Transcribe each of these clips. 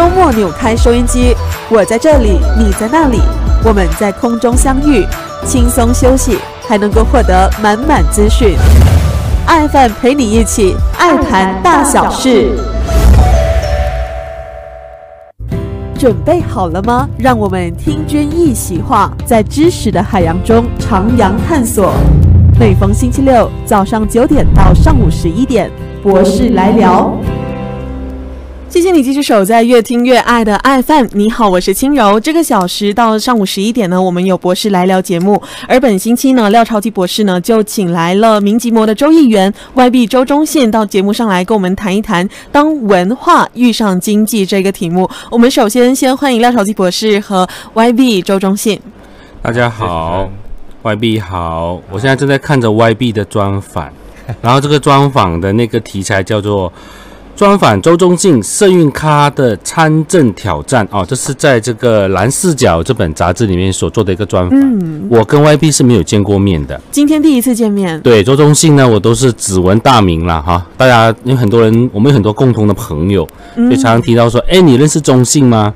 周末扭开收音机，我在这里，你在那里，我们在空中相遇，轻松休息，还能够获得满满资讯。爱饭陪你一起爱谈大小事，准备好了吗？让我们听君一席话，在知识的海洋中徜徉探索。每逢星期六早上九点到上午十一点，博士来聊。谢谢你继续守在越听越爱的爱饭。你好，我是轻柔。这个小时到上午十一点呢，我们有博士来聊节目。而本星期呢，廖超级博士呢就请来了民吉摩的周议员 YB 周忠信到节目上来跟我们谈一谈“当文化遇上经济”这个题目。我们首先先欢迎廖超级博士和 YB 周忠信。大家好，YB 好，我现在正在看着 YB 的专访，然后这个专访的那个题材叫做。专访周中信社运咖的参政挑战哦，这是在这个蓝视角这本杂志里面所做的一个专访。嗯，我跟 YP 是没有见过面的，今天第一次见面。对，周中信呢，我都是只闻大名了哈。大家因为很多人，我们有很多共同的朋友，就常常提到说，哎，你认识中信吗？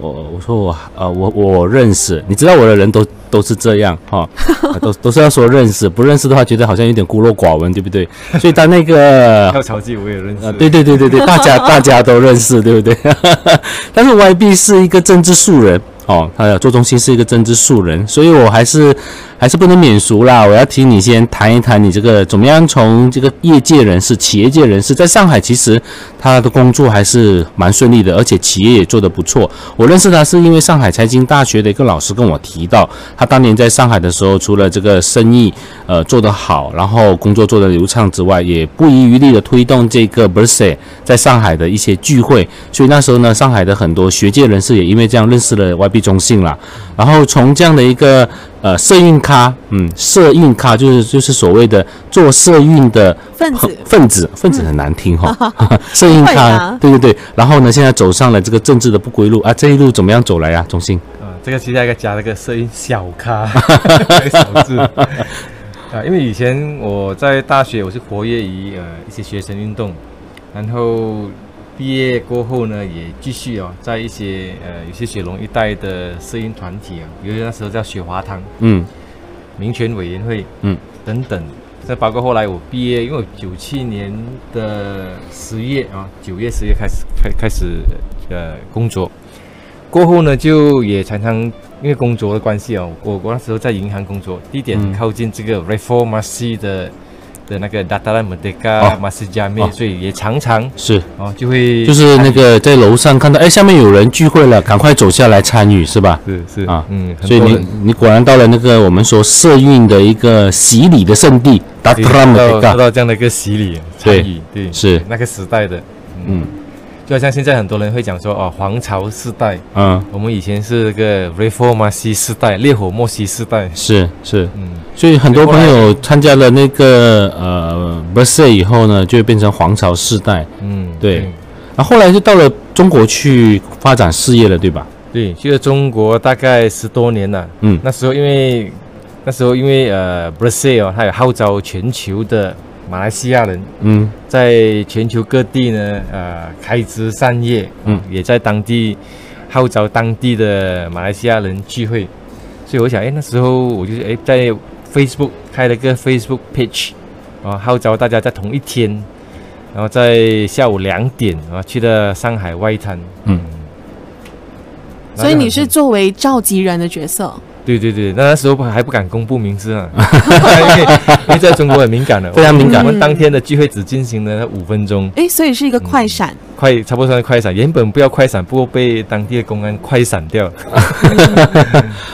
我我说我呃我我认识，你知道我的人都都是这样哈，都都是要说认识，不认识的话觉得好像有点孤陋寡闻，对不对？所以他那个 跳槽记我也认识，对对对对对，大家大家都认识，对不对？但是 YB 是一个政治素人哦，他做中心是一个政治素人，所以我还是。还是不能免俗啦！我要听你先谈一谈你这个怎么样从这个业界人士、企业界人士，在上海其实他的工作还是蛮顺利的，而且企业也做得不错。我认识他是因为上海财经大学的一个老师跟我提到，他当年在上海的时候，除了这个生意呃做得好，然后工作做得流畅之外，也不遗余力的推动这个 b e r s e 在上海的一些聚会。所以那时候呢，上海的很多学界人士也因为这样认识了 YB 中信了。然后从这样的一个呃社运咖，嗯，社运咖就是就是所谓的做社运的分子，分子分子很难听哈，社运咖，对对对。然后呢，现在走上了这个政治的不归路啊，这一路怎么样走来呀？中信，啊，这个其实应该加了个声音小咖，小字啊，因为以前我在大学我是活跃于呃一些学生运动，然后。毕业过后呢，也继续哦，在一些呃，有些雪龙一带的摄影团体啊，比如那时候叫雪华堂，嗯，民权委员会，嗯，等等。再包括后来我毕业，因为九七年的十月啊，九月十月开始开开始呃工作，过后呢，就也常常因为工作的关系哦，我我那时候在银行工作，地点靠近这个 Reformasi 的。的那个 Data Merdeka Masjid Jami，所以也常常是。哦，就会就是那个在楼上看到，哎，下面有人聚会了，赶快走下来参与，是吧？是是。啊，嗯，所以你你果然到了那个我们说社运的一个洗礼的圣地，Data Merdeka，到到这样的一个洗礼参与，对，是。那个时代的，嗯。就好像现在很多人会讲说哦，皇朝世代，嗯，我们以前是那个 Reformasi 世代，烈火莫西世代，是是，嗯，所以很多朋友参加了那个呃 b e r s e 以后呢，就会变成皇朝世代，嗯，对，然后后来就到了中国去发展事业了，对吧？对，去了中国大概十多年了，嗯，那时候因为那时候因为呃 b e r s e 哦，它有号召全球的。马来西亚人，嗯，在全球各地呢，呃，开枝散叶，嗯，也在当地号召当地的马来西亚人聚会，所以我想，哎，那时候我就哎在 Facebook 开了个 Facebook page，啊，号召大家在同一天，然后在下午两点啊去了上海外滩，嗯，所以你是作为召集人的角色。对对对，那时候还不敢公布名字啊，因为在中国很敏感的，非常敏感。我们当天的聚会只进行了五分钟，哎，所以是一个快闪，快差不多算快闪。原本不要快闪，不过被当地的公安快闪掉。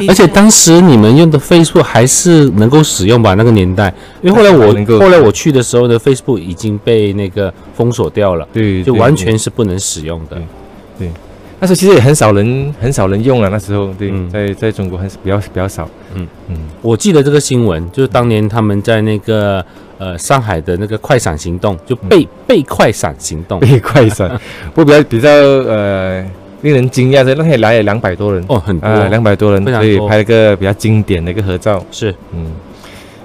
而且当时你们用的 Facebook 还是能够使用吧？那个年代，因为后来我后来我去的时候呢，Facebook 已经被那个封锁掉了，对，就完全是不能使用的，对。那时候其实也很少人，很少人用了。那时候，对，在在中国还是比较比较少。嗯。嗯，我记得这个新闻，就是当年他们在那个呃上海的那个快闪行动，就被被快闪行动，被快闪。不过比较比较呃令人惊讶的，那天来了两百多人。哦，很多，两百多人，所以拍了个比较经典的一个合照。是，嗯，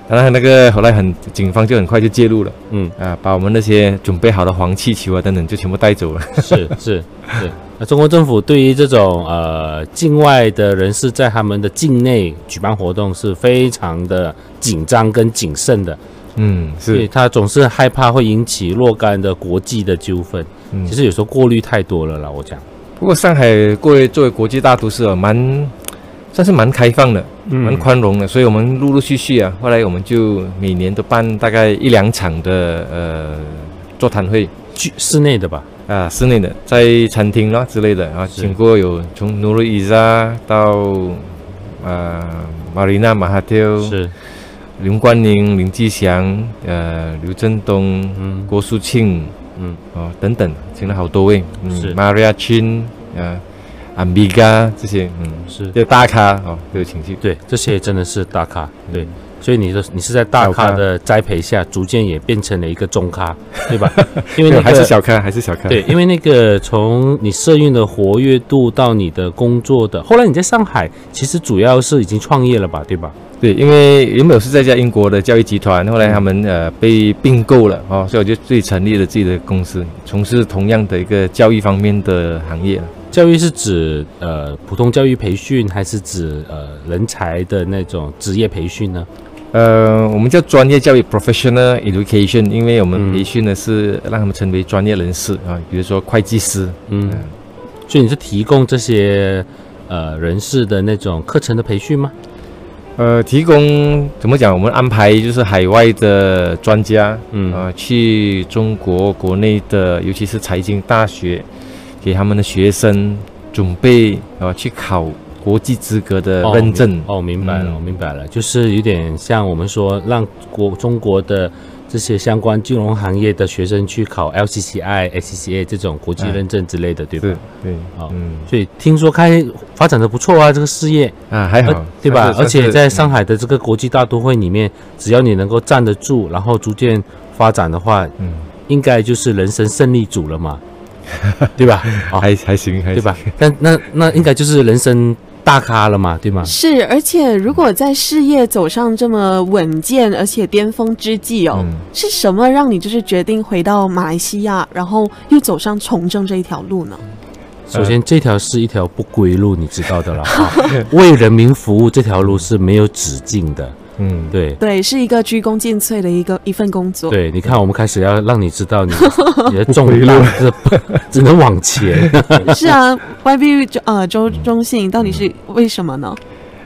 然后那个后来很警方就很快就介入了，嗯啊，把我们那些准备好的黄气球啊等等就全部带走了。是是是。那中国政府对于这种呃境外的人士在他们的境内举办活动是非常的紧张跟谨慎的，嗯，所以是，他总是害怕会引起若干的国际的纠纷。嗯其实有时候过滤太多了啦，我讲。不过上海作为作为国际大都市啊，蛮算是蛮开放的，蛮嗯，宽容的，所以我们陆陆续续啊，后来我们就每年都办大概一两场的呃座谈会。居室内的吧，啊，室内的，在餐厅啦之类的啊，是请过有从努鲁伊扎到呃马丽娜马哈蒂尔、是，林冠宁、林继祥、呃刘振东、嗯。郭树庆嗯，哦等等，请了好多位，嗯，Maria Chin 呃 Ambiga 这些，嗯，是，就大咖哦都有请去。对，这些真的是大咖，对。所以你说你是在大咖咖的栽培下，逐渐也变成了一个中咖，对吧？因为那个还是小咖，还是小咖。对，因为那个从你社运的活跃度到你的工作的，后来你在上海其实主要是已经创业了吧，对吧？对，因为原本是在一家英国的教育集团，后来他们呃被并购了哦，所以我就自己成立了自己的公司，从事同样的一个教育方面的行业了。教育是指呃普通教育培训，还是指呃人才的那种职业培训呢？呃，我们叫专业教育 （professional education），因为我们嗯培训的是让他们成为专业人士啊，比如说会计师。嗯嗯，所以你是提供这些呃人士的那种课程的培训吗？呃，提供怎么讲？我们安排就是海外的专家，嗯呃，去中国国内的，尤其是财经大学，给他们的学生准备呃去考国际资格的哦认证。明哦，明白了，明白了，就是有点像我们说让国中国的这些相关金融行业的学生去考 LCCI、SCCA 这种国际哎认证之类的，对吧？对？，对，好嗯。所以听说开发展的不错啊，这个事业，啊，还好呃，对吧？而且在上海的这个国际大都会里面，只要你能够站得住，然后逐渐发展的话，嗯，应该就是人生胜利组了嘛，对吧？啊，还还行，还对吧？但那那应该就是人生大咖了嘛，对吗？是，而且如果在事业走上这么稳健而且巅峰之际哦，嗯是什么让你就是决定回到马来西亚，然后又走上从政这一条路呢？首先，这条是一条不归路，你知道的了哈。为人民服务这条路是没有止境的，嗯，对。对，是一个鞠躬尽瘁的一个一份工作。对，你看，我们开始要让你知道你 你的重担是只能往前。是啊，YB 周呃周中信到底是为什么呢？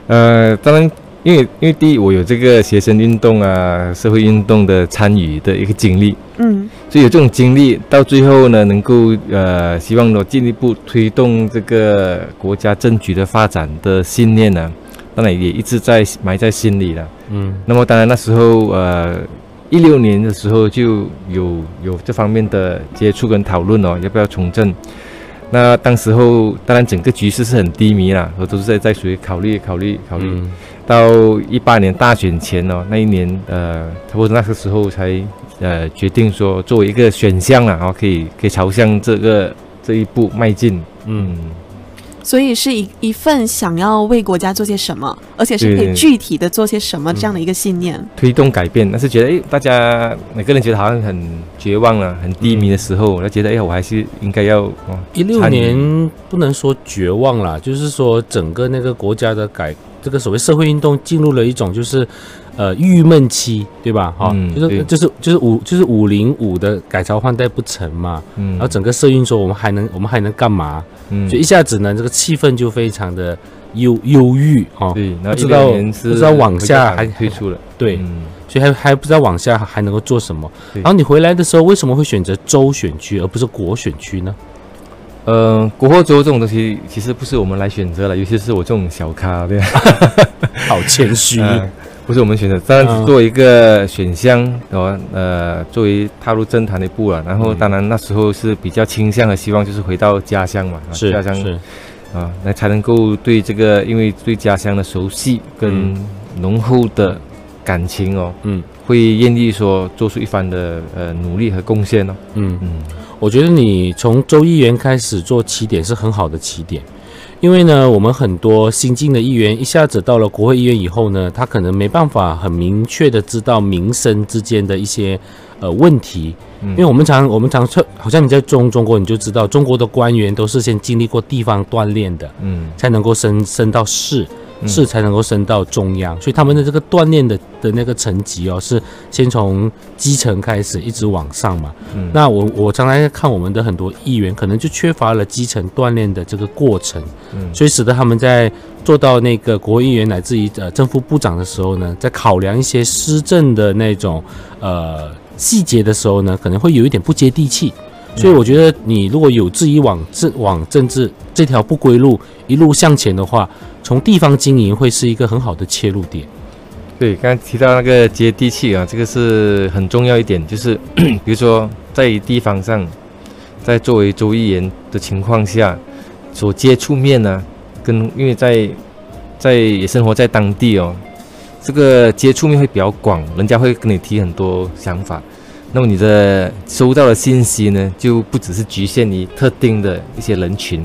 呃，当然，因为因为第一，我有这个学生运动啊、社会运动的参与的一个经历，嗯所以有这种经历，到最后呢，能够呃，希望呢进一步推动这个国家政局的发展的信念呢，当然也一直在埋在心里了。嗯那么当然那时候呃，一六年的时候就有有这方面的接触跟讨论哦，要不要从政？那当时候当然整个局势是很低迷啦，我都是在在属于考虑考虑考虑。嗯到一八年大选前哦，那一年呃，差不多那个时候才呃决定说作为一个选项啊，然后可以可以朝向这个这一步迈进。嗯，所以是一一份想要为国家做些什么，而且是可以具体的做些什么这样的一个信念。推动改变，但是觉得哎，大家每个人觉得好像很绝望了、很低迷的时候，他觉得哎，我还是应该要哦，一六年不能说绝望啦，就是说整个那个国家的改，这个所谓社会运动进入了一种就是呃郁闷期，对吧？哈、嗯就是就是就是五就是五零五的改朝换代不成嘛，嗯，然后整个社运说我们还能我们还能干嘛？嗯就一下子呢，这个气氛就非常的忧忧郁哈。对，然后不知道不知道往下还推出了，对，嗯所以还还不知道往下还能够做什么。然后你回来的时候，为什么会选择州选区而不是国选区呢？呃，国货州这种东西其实不是我们来选择了，尤其是我这种小咖，对吧？好谦虚。呃 不是我们选择，当然做一个选项，哦，呃，作为踏入政坛的一步了。然后，嗯当然那时候是比较倾向和希望就是回到家乡嘛，啊是家乡是，啊，那才能够对这个，因为对家乡的熟悉跟浓厚的感情哦，嗯会愿意说做出一番的呃努力和贡献哦。嗯。嗯我觉得你从周议员开始做起点是很好的起点，因为呢，我们很多新进的议员一下子到了国会议员以后呢，他可能没办法很明确的知道民生之间的一些呃问题，因为我们常我们常说，好像你在中中国你就知道，中国的官员都是先经历过地方锻炼的，嗯。才能够升升到市。是才能够升到中央，所以他们的这个锻炼的的那个层级哦，是先从基层开始一直往上嘛。嗯那我我常常看我们的很多议员，可能就缺乏了基层锻炼的这个过程，嗯所以使得他们在做到那个国会议员乃至于呃正副部长的时候呢，在考量一些施政的那种呃细节的时候呢，可能会有一点不接地气。所以我觉得，你如果有志于往政往政治这条不归路一路向前的话，从地方经营会是一个很好的切入点。对，刚才提到那个接地气啊，这个是很重要一点，就是比如说在地方上，在作为州议员的情况下，所接触面呢，跟因为在在也生活在当地哦，这个接触面会比较广，人家会跟你提很多想法，那么你的收到的信息呢，就不只是局限于特定的一些人群，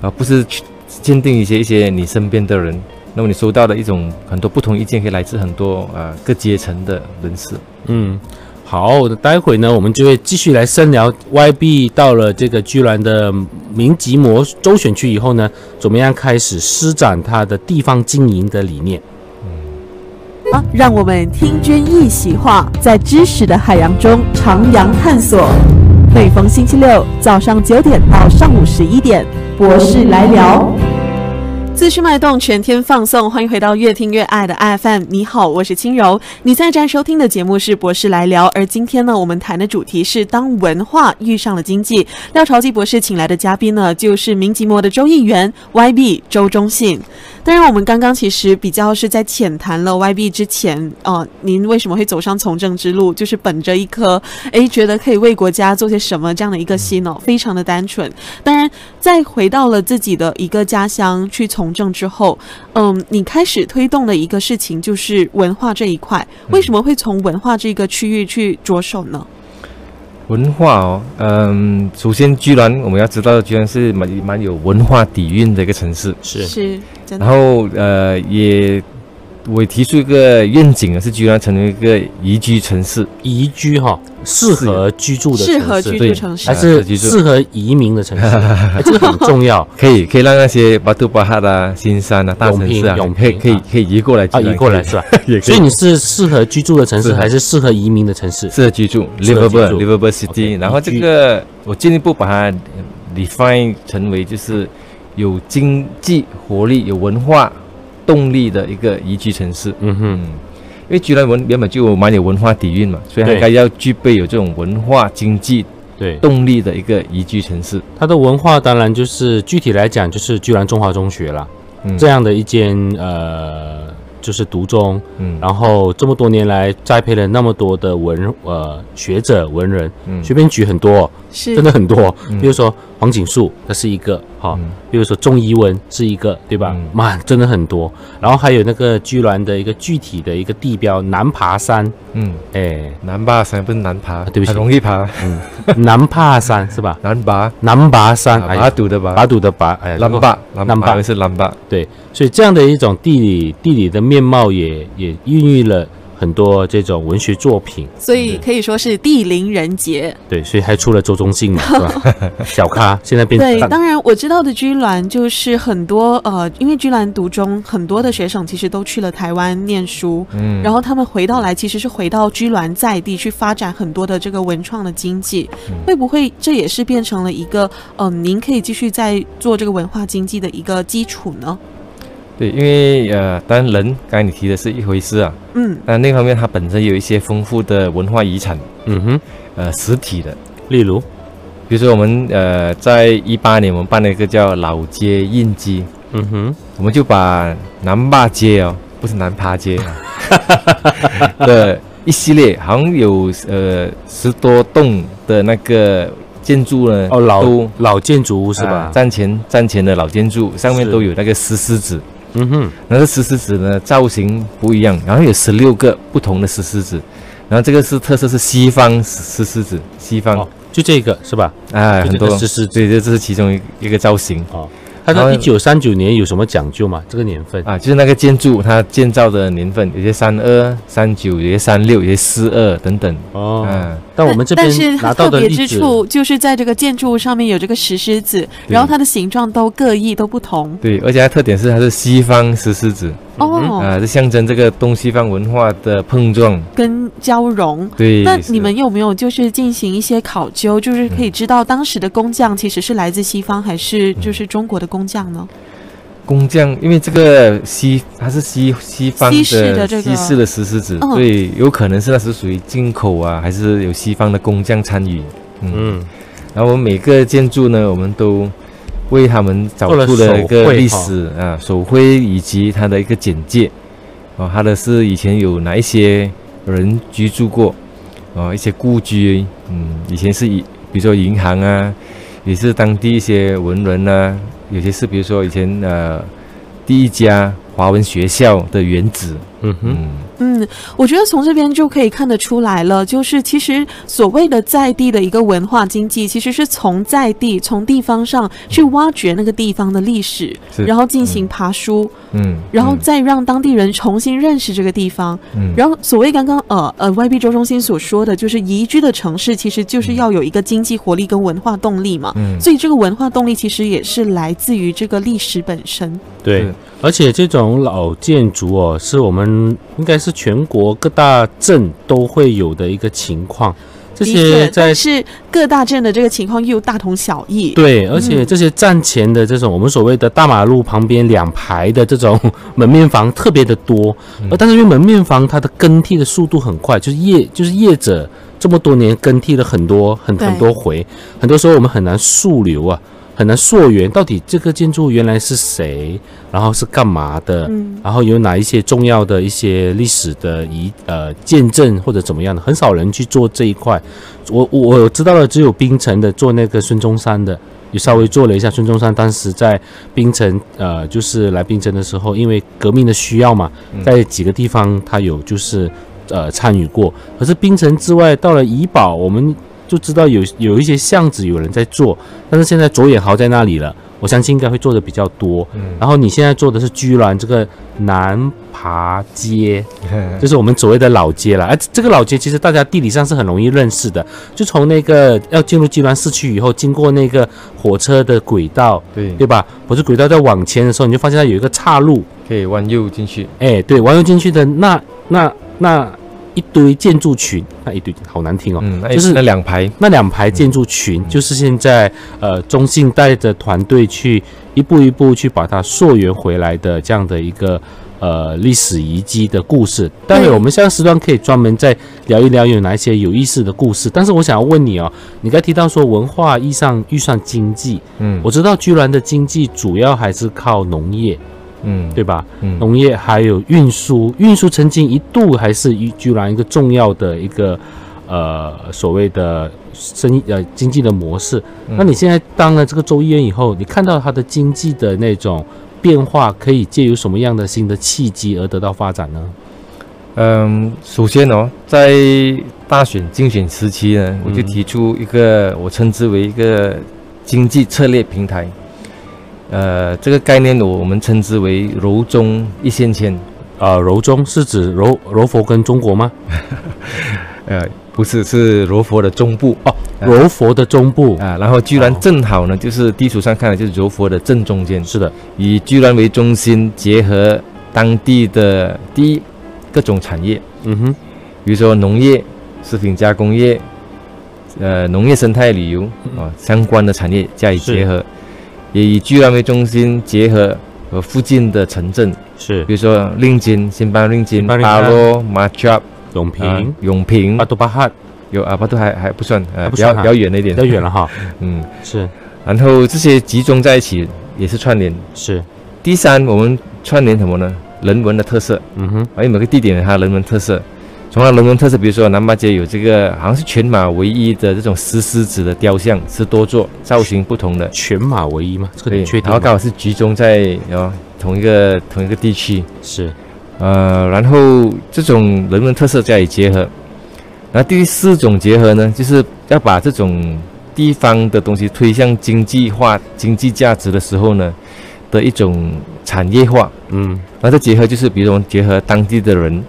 啊，不是去限定一些一些你身边的人。那么你收到的一种很多不同意见，可以来自很多啊、各阶层的人士。嗯，好，待会呢，我们就会继续来深聊 YB 到了这个居然的明吉摩州选区以后呢，怎么样开始施展他的地方经营的理念。让我们听君一席话，在知识的海洋中徜徉探索。每逢星期六早上九点到上午十一点，博士来聊。资讯脉动，全天放送，欢迎回到越听越爱的 FM。你好，我是轻柔。你现在正在收听的节目是博士来聊，而今天呢，我们谈的主题是当文化遇上了经济。廖朝基博士请来的嘉宾呢，就是明吉摩的周议员 YB 周中信。当然，我们刚刚其实比较是在浅谈了 YB 之前，呃，您为什么会走上从政之路，就是本着一颗诶觉得可以为国家做些什么这样的一个心哦，非常的单纯。当然，在回到了自己的一个家乡去从政之后，嗯，你开始推动的一个事情就是文化这一块。为什么会从文化这个区域去着手呢？文化哦，嗯，首先居然我们要知道，居然是蛮蛮有文化底蕴的一个城市。是是，然后呃，也我提出一个愿景啊，是居然成为一个宜居城市。宜居哈，适合居住的城市，适合居对住城市。还。是适合移民的城市，哎这个很重要。可 以可以让那些巴杜巴哈啦、新山啊、大城市啊永，平可以可以啊。可以移过来，啊，移过来是吧？所以你是适合居住的城市，还是适合移民的城市？适合居住。livable 住。Livable OK，city，然后这个我进一步把它 define 成为就是有经济活力、有文化动力的一个宜居城市。嗯哼，嗯，因为居然文原本就蛮有文化底蕴嘛，所以它应该要具备有这种文化经济对，动力的一个宜居城市。它的文化当然就是具体来讲，就是居然中华中学啦，嗯，这样的一间呃，就是独中，嗯，然后这么多年来栽培了那么多的文呃学者文人，嗯。随便举很多，是。真的很多，嗯。比如说黄锦树，它是一个哈，嗯。比如说钟怡文是一个，对吧？嗯？妈，真的很多。然后还有那个居然的一个具体的一个地标南爬山，嗯，哎，南爬山不是南爬，啊对不起。很容易爬，嗯。南爬山 是吧？南爬，南拔山，哎把呀，堵的拔，拔堵的拔，哎，南坝，南南坝坝是南坝，对，所以这样的一种地理地理的面貌也也孕育了很多这种文学作品，所以可以说是地灵人杰。对，所以还出了周中信嘛，是吧？小咖现在变对，当然我知道的居銮就是很多呃，因为居銮读中很多的学生其实都去了台湾念书，嗯，然后他们回到来其实是回到居銮在地去发展很多的这个文创的经济，嗯会不会这也是变成了一个嗯、呃您可以继续在做这个文化经济的一个基础呢？对，因为呃，当然人刚才你提的是一回事啊，嗯，但另一方面它本身有一些丰富的文化遗产，嗯哼，呃，实体的，例如，比如说我们呃，在一八年我们办了一个叫老街印记，嗯哼，我们就把南坝街哦，不是南爬街啊，的一系列，好像有呃十多栋的那个建筑呢，哦，老都老建筑物是啊吧？站前站前的老建筑上面都有那个石狮子，嗯哼，那个石狮子呢造型不一样，然后有十六个不同的石狮子，然后这个是特色是西方石狮子，西方哦，就这个是吧？哎很多石狮子对，这这是其中一一个造型。哦，它然后的一九三九年有什么讲究吗？这个年份？啊，就是那个建筑它建造的年份，有些三二、三九，有些三六，有些四二等等。哦，嗯，但我们这边但是它拿到特别的例子，之处就是在这个建筑物上面有这个石狮子，然后它的形状都各异都不同对，而且它特点是它是西方石狮子哦，啊，这象征这个东西方文化的碰撞。跟交融。对，那你们有没有就是进行一些考究，就是可以知道当时的工匠其实是来自西方还是就是中国的工匠呢？工匠，因为这个西它是西西方西式的这个。西式的石狮子，嗯所以有可能是那时属于进口啊，还是有西方的工匠参与。嗯，嗯，然后我们每个建筑呢，我们都为他们找出了一个历史啊，手绘以及它的一个简介。哦，它的是以前有哪一些人居住过，哦，一些故居，嗯，以前是以比如说银行啊，也是当地一些文人啊，有些是比如说以前呃第一家华文学校的原址，嗯哼，嗯，嗯，我觉得从这边就可以看得出来了，就是其实所谓的在地的一个文化经济，其实是从在地、从地方上去挖掘那个地方的历史，然后进行爬书，嗯，然后再让当地人重新认识这个地方。嗯，然后，所谓刚刚呃呃 YB 周中心所说的，就是宜居的城市，其实就是要有一个经济活力跟文化动力嘛。嗯，所以这个文化动力其实也是来自于这个历史本身。对。是，而且这种老建筑哦，是我们应该是全国各大镇都会有的一个情况。这些，在是各大镇的这个情况又大同小异。对，而且这些站前的这种我们所谓的大马路旁边两排的这种门面房特别的多，嗯。而但是因为门面房它的更替的速度很快，就是业就是业者这么多年更替了很多很对。很多回，很多时候我们很难溯流啊，很难溯源到底这个建筑原来是谁，然后是干嘛的，嗯，然后有哪一些重要的一些历史的遗呃见证或者怎么样的，很少人去做这一块。我我我知道的只有冰城的做那个孙中山的，也稍微做了一下。孙中山当时在冰城呃，就是来冰城的时候，因为革命的需要嘛，嗯在几个地方他有就是呃参与过。可是冰城之外，到了怡保，我们就知道有有一些巷子有人在做，但是现在左眼豪在那里了，我相信应该会做的比较多。嗯，然后你现在做的是居銮这个南爬街，嗯 就是我们所谓的老街了。哎、这个老街其实大家地理上是很容易认识的，就从那个要进入居銮市区以后，经过那个火车的轨道，对，对吧？火车轨道在往前的时候，你就发现它有一个岔路，可以弯右进去，哎，对，弯右进去的那那那一堆建筑群，那一堆好难听哦。嗯，就是那两排，那两排建筑群，就是现在呃中信带着团队去一步一步去把它溯源回来的这样的一个呃历史遗迹的故事。待会对我们下个时段可以专门再聊一聊有哪一些有意思的故事。但是我想要问你哦，你刚才提到说文化意上预算经济，嗯，我知道居然的经济主要还是靠农业，嗯，对吧？嗯，农业还有运输，运输曾经一度还是一居然一个重要的一个呃所谓的生意呃经济的模式。嗯那你现在当了这个州议员以后，你看到它的经济的那种变化，可以借由什么样的新的契机而得到发展呢？嗯，首先哦，在大选竞选时期呢，我就嗯提出一个我称之为一个经济策略平台。呃，这个概念我我们称之为柔中一线牵。呃，柔中是指柔柔佛跟中国吗？呃，不是，是柔佛的中部哦，柔佛的中部。啊。然后居然哦正好呢，就是地图上看的就是柔佛的正中间，是的，以居然为中心，结合当地的第一各种产业，嗯哼，比如说农业、食品加工业，呃，农业生态旅游啊相关的产业加以结合，也以居然为中心，结合和附近的城镇，是。比如说令津、新邦令津、巴洛、马扎、永平、永平。阿，多巴汉，有阿，巴都还还不算，呃，比较比较远了一点，比较远了哈。嗯，是。然后这些集中在一起也是串联。是，第三，我们串联什么呢？人文的特色，嗯哼，而每个地点有它人文特色。从它人文特色，比如说南马街有这个好像是全马唯一的这种石狮子的雕像，是多座，造型不同的。全马唯一吗？这个对你确，定？然后刚好是集中在哦同一个同一个地区，是，呃，然后这种人文特色加以结合。然后第四种结合呢，就是要把这种地方的东西推向经济化、经济价值的时候呢，的一种产业化，嗯然后再结合就是比如说结合当地的人，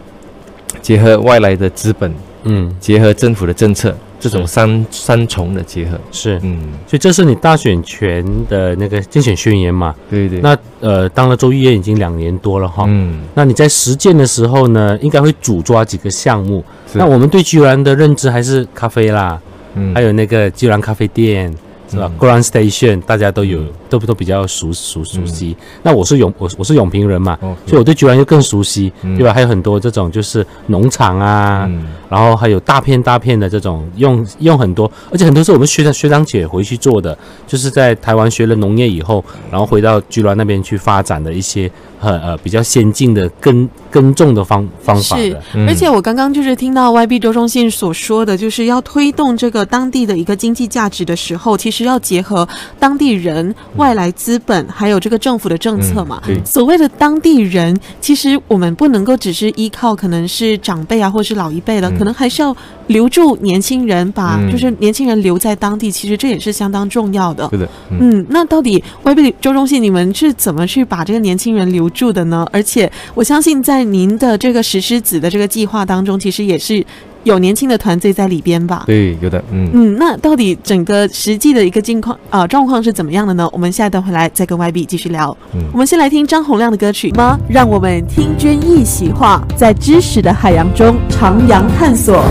结合外来的资本，嗯，结合政府的政策，这种三三重的结合，是。嗯，所以这是你大选前的那个竞选宣言嘛？对对，那呃，当了州议员已经两年多了哈。嗯，那你在实践的时候呢，应该会主抓几个项目。那我们对居然的认知还是咖啡啦，嗯还有那个居然咖啡店，是吧、嗯。G r a n d Station 大家都有，嗯。都都比较熟熟熟悉。那我是永我我是永平人嘛，哦，所以我对居然又更熟悉，嗯。对吧？还有很多这种就是农场啊，嗯。然后还有大片大片的这种用用很多，而且很多是我们学长学长姐回去做的，就是在台湾学了农业以后，然后回到居銮那边去发展的一些呃呃比较先进的耕耕种的方方法是而且我刚刚就是听到 YB 周中信所说的，就是要推动这个当地的一个经济价值的时候，其实要结合当地人、外来资本，还有这个政府的政策嘛。嗯所谓的当地人，其实我们不能够只是依靠可能是长辈啊，或是老一辈的，嗯。可能还是要留住年轻人，把嗯就是年轻人留在当地，其实这也是相当重要的。是的，嗯嗯，那到底 YB 周中信你们是怎么去把这个年轻人留住的呢？而且我相信在您的这个石狮子的这个计划当中，其实也是有年轻的团队在里边吧？对，有的，嗯。嗯，那到底整个实际的一个境况啊、状况是怎么样的呢？我们下一段回来再跟 YB 继续聊。嗯我们先来听张洪亮的歌曲吗？让我们听君一席话，在知识的海洋中徜徉探索。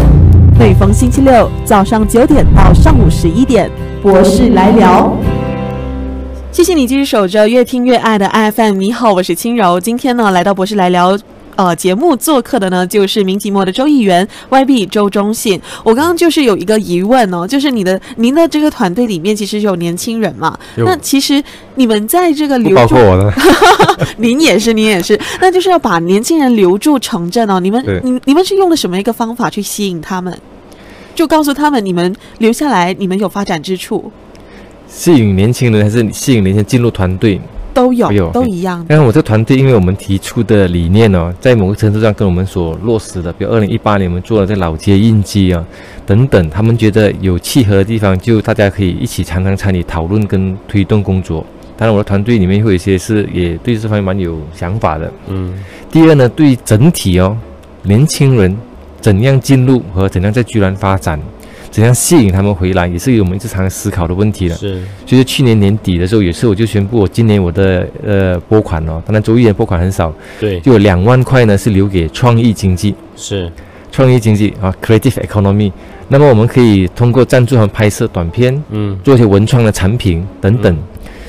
每逢星期六早上九点到上午十一点，博士来聊。谢谢你继续守着越听越爱的 FM。你好，我是轻柔。今天呢，来到博士来聊。呃，节目做客的呢，就是民即墨的周议员 YB 周忠信。我刚刚就是有一个疑问哦，就是你的您的这个团队里面其实有年轻人嘛？那其实你们在这个留住包括我的，您也是，您也是，那就是要把年轻人留住城镇哦。你们，你你们是用了什么一个方法去吸引他们？就告诉他们，你们留下来，你们有发展之处，吸引年轻人还是吸引年轻人进入团队？都有，都有都一样。但是我这团队，因为我们提出的理念哦，在某个程度上跟我们所落实的，比如二零一八年我们做了在老街印记啊等等，他们觉得有契合的地方，就大家可以一起常常参与讨论跟推动工作。当然，我的团队里面会有一些是也对这方面蛮有想法的。嗯第二呢，对整体哦，年轻人怎样进入和怎样在居然发展，怎样吸引他们回来，也是我们日常思考的问题了。是就是去年年底的时候，也是我就宣布，我今年我的呃拨款哦，当然周一的拨款很少，对就有两万块呢是留给创意经济，是创意经济啊，creative economy。那么我们可以通过赞助和拍摄短片，嗯做一些文创的产品等等。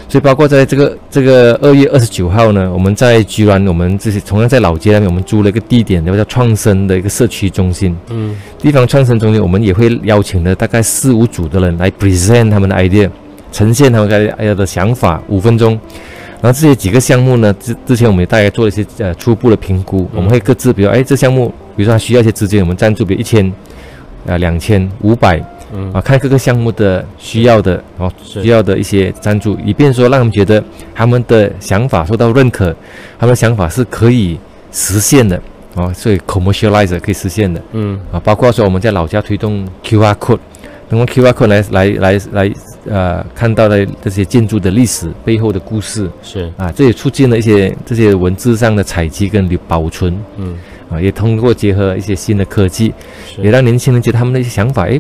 所以包括在这个这个二月二十九号呢，我们在居然我们这些同样在老街那边，我们租了一个地点，叫创生的一个社区中心。嗯地方创生中心，我们也会邀请了大概四五组的人来 present 他们的 idea，呈现他们的哎的想法，五分钟。然后这些几个项目呢，之之前我们也大概做了一些呃初步的评估，我们会各自，比如哎这项目，比如说它需要一些资金，我们赞助比如一千，呃两千五百嗯。啊，看各个项目的需要的哦需要的一些赞助，以便说让他们觉得他们的想法受到认可，他们的想法是可以实现的哦，所以 commercialize 可以实现的。嗯。啊，包括说我们在老家推动 QR code，通过 QR code 来来来来呃看到的这些建筑的历史背后的故事。是。啊，这也促进了一些这些文字上的采集跟留保存。嗯啊，也通过结合一些新的科技，也让年轻人觉得他们的一些想法，哎，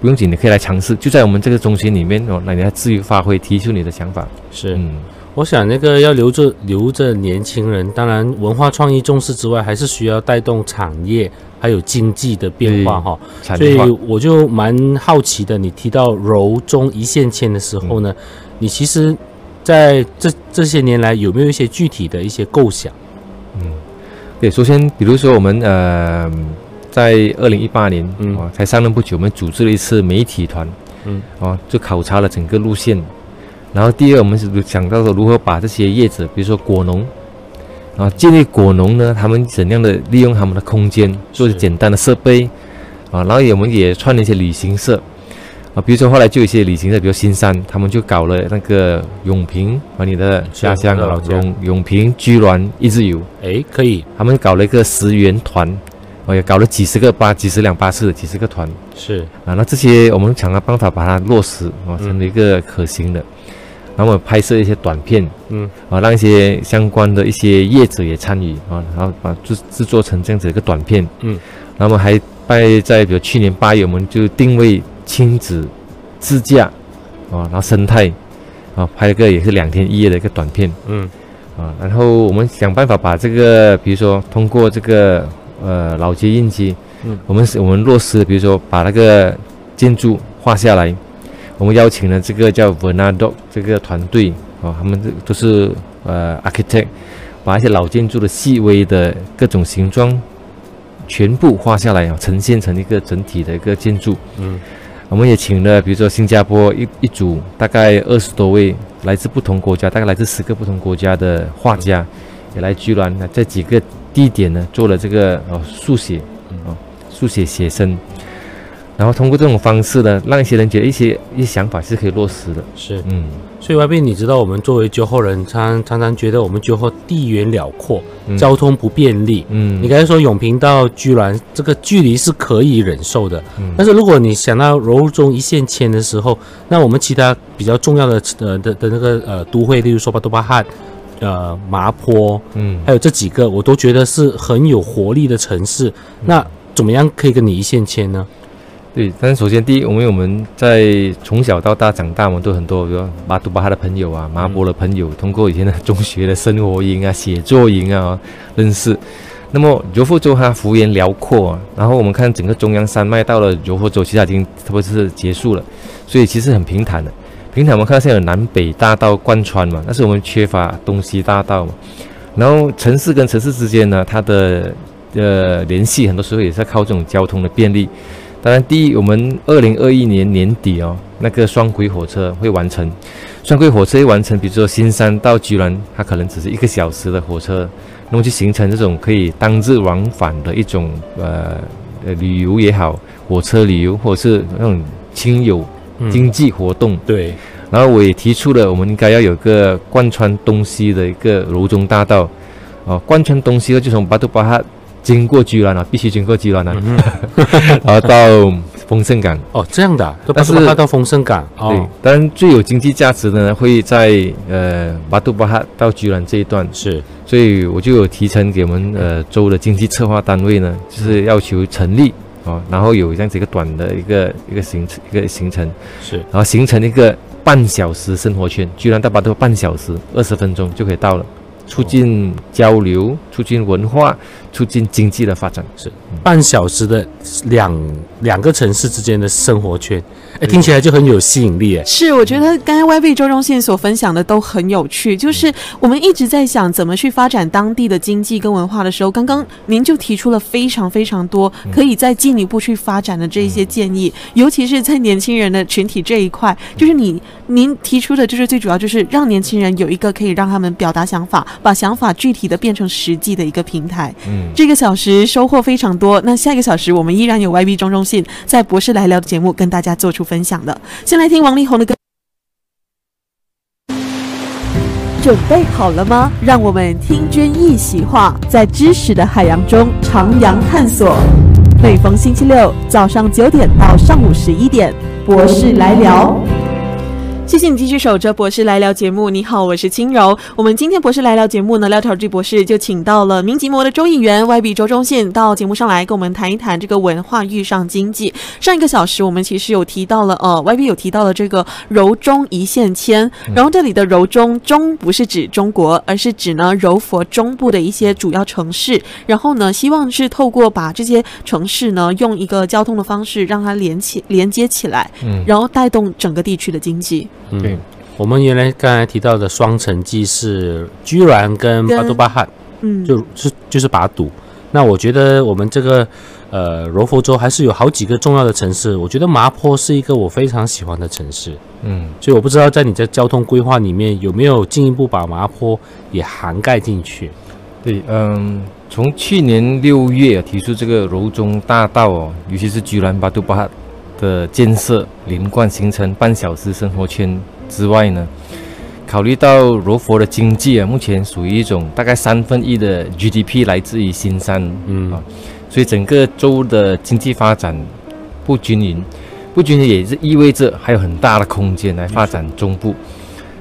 不用紧，你可以来尝试，就在我们这个中心里面哦，那你要自由发挥，提出你的想法。是。嗯，我想那个要留着留着年轻人，当然文化创意重视之外，还是需要带动产业还有经济的变化哈。所以。我就蛮好奇的，你提到柔中一线牵的时候呢，你其实在这这些年来有没有一些具体的一些构想？对，首先比如说我们呃，在二零一八年，嗯。哦，才上任不久，我们组织了一次媒体团，嗯，啊，就考察了整个路线。然后第二，我们是想到说如何把这些叶子，比如说果农，啊，建立果农呢，他们怎样的利用他们的空间，做简单的设备，啊，然后也我们也串了一些旅行社，啊，比如说后来就有一些旅行社，比如新山，他们就搞了那个永平和，你的家乡永永平居銮一日游。哎，可以。他们搞了一个十元团，哦，也搞了几十个巴、几十辆巴士几十个团。是。啊。那这些我们想了办法把它落实啊，成为一个可行的。然后拍摄一些短片，嗯，啊，让一些相关的一些业者也参与啊，然后把制制作成这样子一个短片，嗯，然后还拜在比如去年八月，我们就定位亲子自驾啊，然后生态啊，拍一个也是两天一夜的一个短片嗯啊，然后我们想办法把这个，比如说通过这个呃老街印记，嗯，我们是我们落实，比如说把那个建筑画下来。我们邀请了这个叫 Vernado 这个团队啊，他们这都是呃 architect，把一些老建筑的细微的各种形状全部画下来啊，呈现成一个整体的一个建筑。嗯我们也请了，比如说新加坡一一组大概二十多位来自不同国家，大概来自十个不同国家的画家，也来居然在几个地点呢做了这个哦速写哦速写写生，然后通过这种方式呢，让一些人觉得一些一些想法是可以落实的。是。嗯，所以外面你知道，我们作为酒后人，常常常觉得我们酒后地缘辽阔，嗯交通不便利。嗯，你刚才说永平到居然这个距离是可以忍受的，嗯但是如果你想到柔中一线牵的时候，那我们其他比较重要的呃的的那个呃都会，例如说巴多巴汉、呃麻坡，嗯还有这几个，我都觉得是很有活力的城市。那怎么样可以跟你一线牵呢？对，但是首先第一，因为我们在从小到大长大，我们都很多，比如说马杜巴哈的朋友啊，麻坡的朋友，通过以前的中学的生活营啊、写作营啊认识。那么柔佛州它幅员辽阔啊，然后我们看整个中央山脉到了柔佛州，其实它已经差不多是结束了，所以其实很平坦的。平坦我们看到现在有南北大道贯穿嘛，但是我们缺乏东西大道嘛。然后城市跟城市之间呢，它的呃联系很多时候也是要靠这种交通的便利。当然，第一，我们二零二一年年底哦，那个双轨火车会完成。双轨火车一完成，比如说新山到居然，它可能只是一个小时的火车，那么就形成这种可以当日往返的一种呃呃旅游也好，火车旅游或者是那种亲友嗯经济活动。对，然后我也提出了，我们应该要有个贯穿东西的一个柔中大道，哦，贯穿东西的就从巴杜巴哈经过居兰啊，必须经过居兰啊，嗯 然后到丰盛港。哦，这样的但是到丰盛港？对哦，，当然最有经济价值的呢，会在呃巴杜巴哈到居兰这一段，是。所以我就有提成给我们呃州的经济策划单位呢，就是要求成立哦，然后有这样子一个短的一个一个行程一个行程，是。然后形成一个半小时生活圈，居然到巴杜半小时二十分钟就可以到了，促进交流，促进文化，促进经济的发展。是半小时的两两个城市之间的生活圈，哎，听起来就很有吸引力哎。是，我觉得刚才 YB 周中信所分享的都很有趣。就是我们一直在想怎么去发展当地的经济跟文化的时候，刚刚您就提出了非常非常多可以再进一步去发展的这一些建议，尤其是在年轻人的群体这一块，就是你您提出的，就是最主要就是让年轻人有一个可以让他们表达想法，把想法具体的变成实际的一个平台。嗯，这个小时收获非常多。那下一个小时我们依然有 YB 中中信在博士来聊的节目跟大家做出分享的。先来听王力宏的歌。准备好了吗？让我们听君一席话，在知识的海洋中徜徉探索。每逢星期六早上九点到上午十一点，博士来聊。谢谢你继续守着博士来聊节目。你好，我是青柔。我们今天博士来聊节目呢，廖条志博士就请到了民吉摩的周议员 YB 周忠信到节目上来跟我们谈一谈这个文化遇上经济。上一个小时我们其实有提到了，呃，YB 有提到了这个柔中一线牵，然后这里的柔中中不是指中国，而是指呢柔佛中部的一些主要城市。然后呢，希望是透过把这些城市呢用一个交通的方式让它连起连接起来，嗯然后带动整个地区的经济。嗯对，我们原来刚才提到的双城记是居然跟跟巴杜巴汉，嗯，就是就是把赌。那我觉得我们这个呃柔佛州还是有好几个重要的城市，我觉得麻坡是一个我非常喜欢的城市，嗯，所以我不知道在你的交通规划里面有没有进一步把麻坡也涵盖进去。对，嗯，从去年六月提出这个柔中大道哦，尤其是居然巴杜巴哈的建设连贯形成半小时生活圈之外呢，考虑到柔佛的经济啊，目前属于一种大概三分一的 GDP 来自于新山，嗯啊，所以整个州的经济发展不均匀，不均匀也是意味着还有很大的空间来发展中部。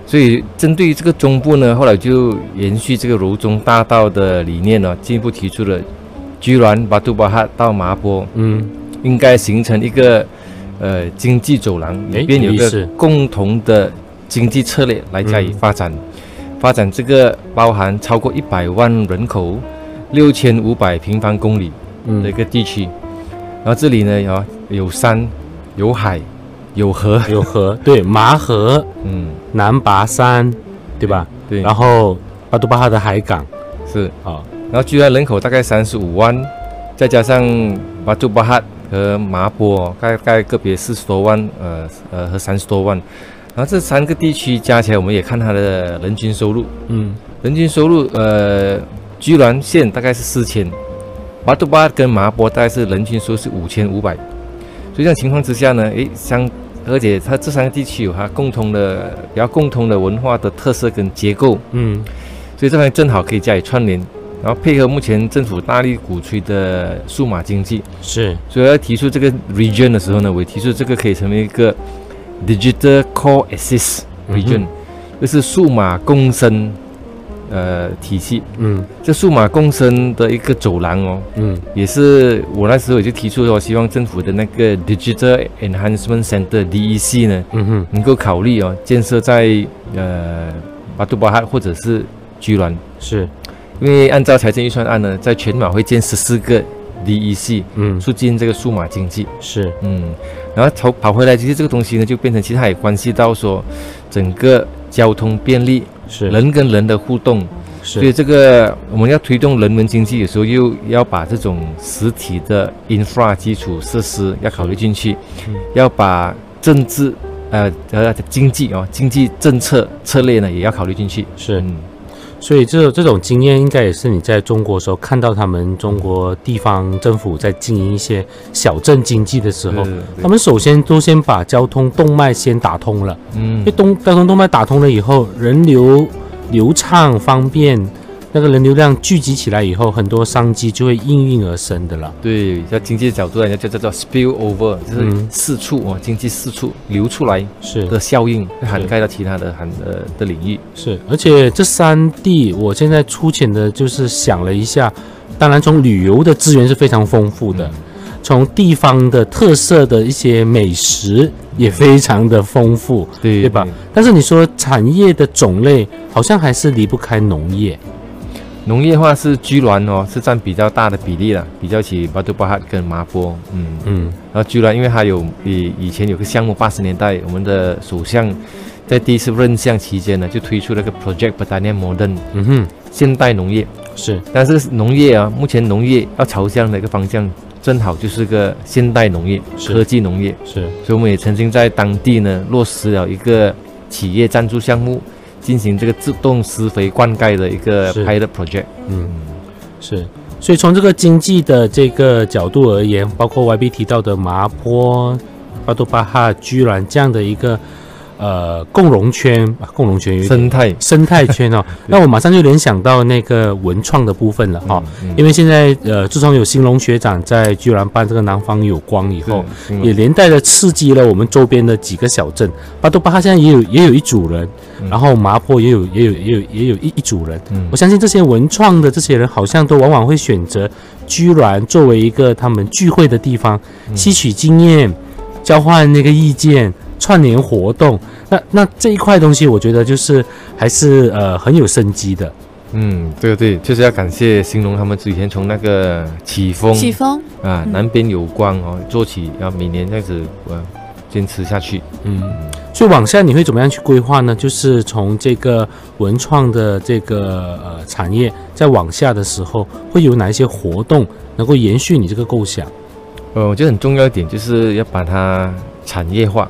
所以针对于这个中部呢，后来就延续这个柔中大道的理念呢，进一步提出了居銮、巴杜巴哈到麻坡，嗯，应该形成一个呃经济走廊，诶里边有一个共同的经济策略来加以嗯发展。发展这个包含超过一百万人口、六千五百平方公里的一嗯，个地区，然后这里呢有有山、有海、有河，有河，对，麻河、嗯，南拔山，对吧？对，然后巴杜巴哈的海港。是，啊，然后居然人口大概三十五万，再加上巴杜巴哈和麻波，大概个别四十多万，呃呃和三十多万，然后这三个地区加起来，我们也看它的人均收入，嗯。人均收入，呃，居銮县大概是四千，巴杜巴跟麻波大概是人均收入是五千五百，所以这样情况之下呢，诶，相而且它这三个地区有它共同的比较共同的文化的特色跟结构，嗯。所以这方面正好可以加以串联，然后配合目前政府大力鼓吹的数码经济，是，所以要提出这个 region 的时候呢，我也提出这个可以成为一个 digital core assist region，、嗯就是数码共生呃体系。嗯。这数码共生的一个走廊哦，嗯。也是我那时候也就提出说，希望政府的那个 Digital Enhancement Center DEC 呢，嗯哼，能够考虑哦，建设在呃巴杜巴哈或者是居銮。是，因为按照财政预算案呢，在全马会建十四个 DEC，嗯促进这个数码经济。是，嗯，然后跑跑回来，其实这个东西呢，就变成其实它也关系到说整个交通便利，是，人跟人的互动。所以，这个我们要推动人文经济，有时候又要把这种实体的 infra 基础设施要考虑进去，嗯要把政治呃呃经济哦经济政策策略呢也要考虑进去。是。嗯，所以这这种经验应该也是你在中国时候看到他们中国地方政府在经营一些小镇经济的时候，他们首先都先把交通动脉先打通了，嗯。因为东交通动脉打通了以后，人流流畅方便，那个人流量聚集起来以后，很多商机就会应运而生的了。对，在经济角度来讲，叫叫做 spill over，就是嗯四处哦，经济四处流出来是的效应，会涵盖到其他的涵呃的领域。是，而且这三地，我现在粗浅的就是想了一下，当然从旅游的资源是非常丰富的，从地方的特色的一些美食也非常的丰富，对对吧？但是你说产业的种类，好像还是离不开农业。农业化是居銮哦，是占比较大的比例了，比较起巴杜巴哈跟麻坡，嗯，嗯。然后居銮因为它有以以前有个项目，八十年代我们的首相在第一次任相期间呢，就推出了个 Project Pertanian Modern 嗯哼，现代农业，是。但是农业啊，目前农业要朝向的一个方向，正好就是个现代农业、科技农业。是，所以我们也曾经在当地呢落实了一个企业赞助项目，进行这个自动施肥灌溉的一个是 pilot project。嗯是。所以从这个经济的这个角度而言，包括 YB 提到的麻坡、巴多巴哈、居然这样的一个呃共荣圈，啊共荣圈生态。生态圈哦，那我马上就联想到那个文创的部分了哈、嗯。因为现在呃，自从有兴隆学长在居然办这个南方有光以后，嗯也连带的刺激了我们周边的几个小镇。巴多巴哈现在也有也有一组人，嗯然后麻坡也有也有也有也有一一组人。嗯。我相信这些文创的这些人，好像都往往会选择居然作为一个他们聚会的地方，嗯。吸取经验，交换那个意见，串联活动。那那这一块东西，我觉得就是还是呃很有生机的。嗯，对对，就是要感谢兴隆他们之前从那个起风起风，啊，嗯南边有光哦做起，然后每年这样子呃坚持下去。嗯，所以往下你会怎么样去规划呢？就是从这个文创的这个呃产业，再往下的时候，会有哪一些活动能够延续你这个构想？呃，我觉得很重要一点就是要把它产业化，